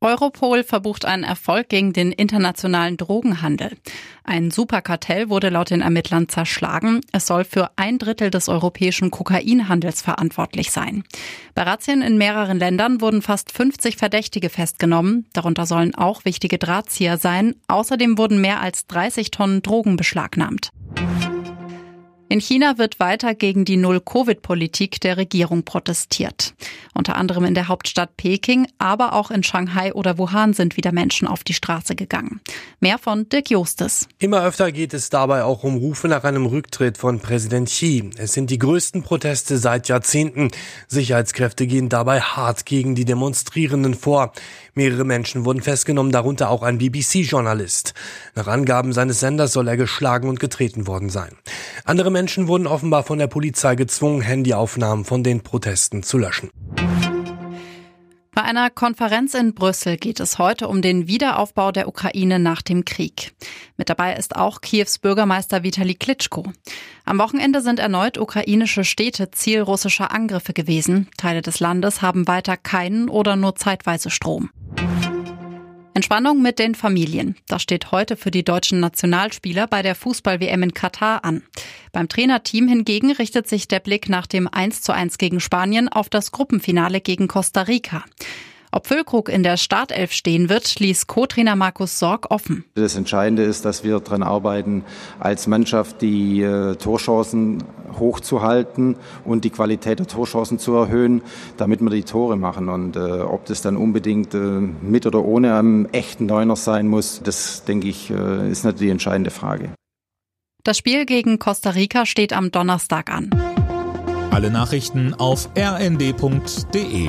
Europol verbucht einen Erfolg gegen den internationalen Drogenhandel. Ein Superkartell wurde laut den Ermittlern zerschlagen. Es soll für ein Drittel des europäischen Kokainhandels verantwortlich sein. Bei Razzien in mehreren Ländern wurden fast 50 Verdächtige festgenommen. Darunter sollen auch wichtige Drahtzieher sein. Außerdem wurden mehr als 30 Tonnen Drogen beschlagnahmt. In China wird weiter gegen die Null-Covid-Politik der Regierung protestiert. Unter anderem in der Hauptstadt Peking, aber auch in Shanghai oder Wuhan sind wieder Menschen auf die Straße gegangen. Mehr von Dirk Justes. Immer öfter geht es dabei auch um Rufe nach einem Rücktritt von Präsident Xi. Es sind die größten Proteste seit Jahrzehnten. Sicherheitskräfte gehen dabei hart gegen die Demonstrierenden vor. Mehrere Menschen wurden festgenommen, darunter auch ein BBC-Journalist. Nach Angaben seines Senders soll er geschlagen und getreten worden sein. Andere Menschen wurden offenbar von der Polizei gezwungen, Handyaufnahmen von den Protesten zu löschen. Bei einer Konferenz in Brüssel geht es heute um den Wiederaufbau der Ukraine nach dem Krieg. Mit dabei ist auch Kiews Bürgermeister Vitali Klitschko. Am Wochenende sind erneut ukrainische Städte Ziel russischer Angriffe gewesen. Teile des Landes haben weiter keinen oder nur zeitweise Strom. Entspannung mit den Familien. Das steht heute für die deutschen Nationalspieler bei der Fußball-WM in Katar an. Beim Trainerteam hingegen richtet sich der Blick nach dem 1 zu 1 gegen Spanien auf das Gruppenfinale gegen Costa Rica. Ob Füllkrug in der Startelf stehen wird, ließ Co-Trainer Markus Sorg offen. Das Entscheidende ist, dass wir daran arbeiten, als Mannschaft die äh, Torchancen hochzuhalten und die Qualität der Torchancen zu erhöhen, damit wir die Tore machen. Und äh, ob das dann unbedingt äh, mit oder ohne einem echten Neuner sein muss, das denke ich, äh, ist nicht die entscheidende Frage. Das Spiel gegen Costa Rica steht am Donnerstag an. Alle Nachrichten auf rnd.de